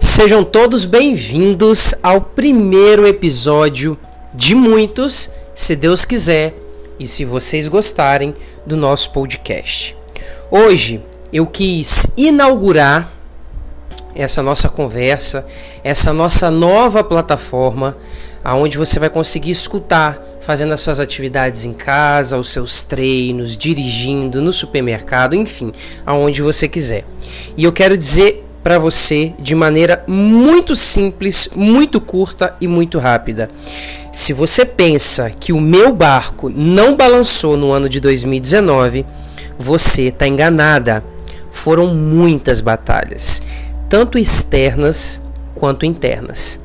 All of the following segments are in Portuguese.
Sejam todos bem-vindos ao primeiro episódio de muitos, se Deus quiser e se vocês gostarem do nosso podcast. Hoje eu quis inaugurar essa nossa conversa, essa nossa nova plataforma, aonde você vai conseguir escutar fazendo as suas atividades em casa, os seus treinos, dirigindo no supermercado, enfim, aonde você quiser. E eu quero dizer para você de maneira muito simples, muito curta e muito rápida. Se você pensa que o meu barco não balançou no ano de 2019, você está enganada. Foram muitas batalhas, tanto externas quanto internas.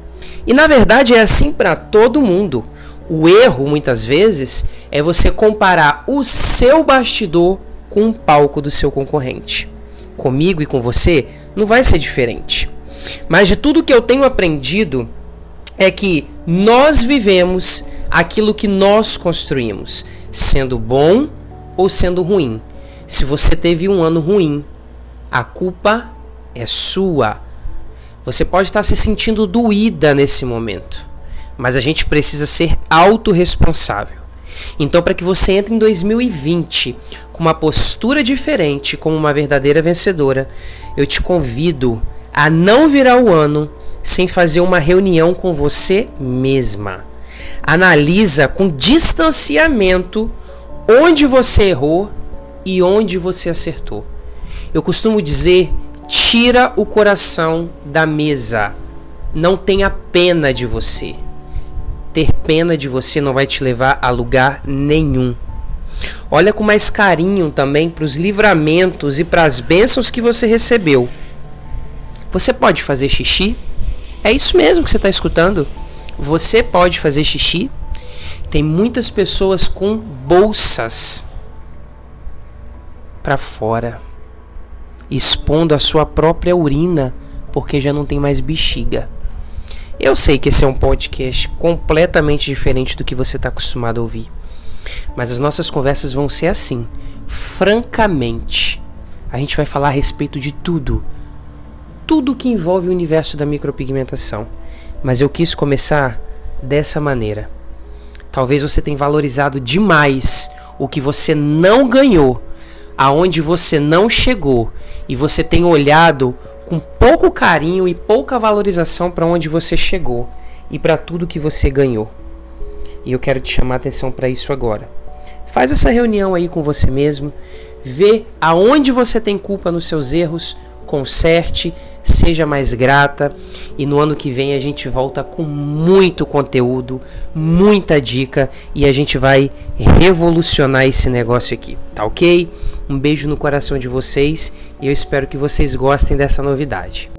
E na verdade é assim para todo mundo. O erro, muitas vezes, é você comparar o seu bastidor com o palco do seu concorrente. Comigo e com você, não vai ser diferente. Mas de tudo que eu tenho aprendido é que nós vivemos aquilo que nós construímos, sendo bom ou sendo ruim. Se você teve um ano ruim, a culpa é sua. Você pode estar se sentindo doída nesse momento, mas a gente precisa ser autorresponsável. Então, para que você entre em 2020 com uma postura diferente, como uma verdadeira vencedora, eu te convido a não virar o ano sem fazer uma reunião com você mesma. Analisa com distanciamento onde você errou e onde você acertou. Eu costumo dizer: tira o coração da mesa. Não tenha pena de você ter pena de você não vai te levar a lugar nenhum. Olha com mais carinho também para os livramentos e para as bênçãos que você recebeu. Você pode fazer xixi? É isso mesmo que você está escutando. Você pode fazer xixi? Tem muitas pessoas com bolsas para fora, expondo a sua própria urina porque já não tem mais bexiga. Eu sei que esse é um podcast completamente diferente do que você está acostumado a ouvir. Mas as nossas conversas vão ser assim, francamente. A gente vai falar a respeito de tudo. Tudo que envolve o universo da micropigmentação. Mas eu quis começar dessa maneira. Talvez você tenha valorizado demais o que você não ganhou, aonde você não chegou, e você tem olhado com pouco carinho e pouca valorização para onde você chegou e para tudo que você ganhou. E eu quero te chamar a atenção para isso agora. Faz essa reunião aí com você mesmo, vê aonde você tem culpa nos seus erros, conserte, seja mais grata e no ano que vem a gente volta com muito conteúdo, muita dica e a gente vai revolucionar esse negócio aqui, tá ok? Um beijo no coração de vocês e eu espero que vocês gostem dessa novidade.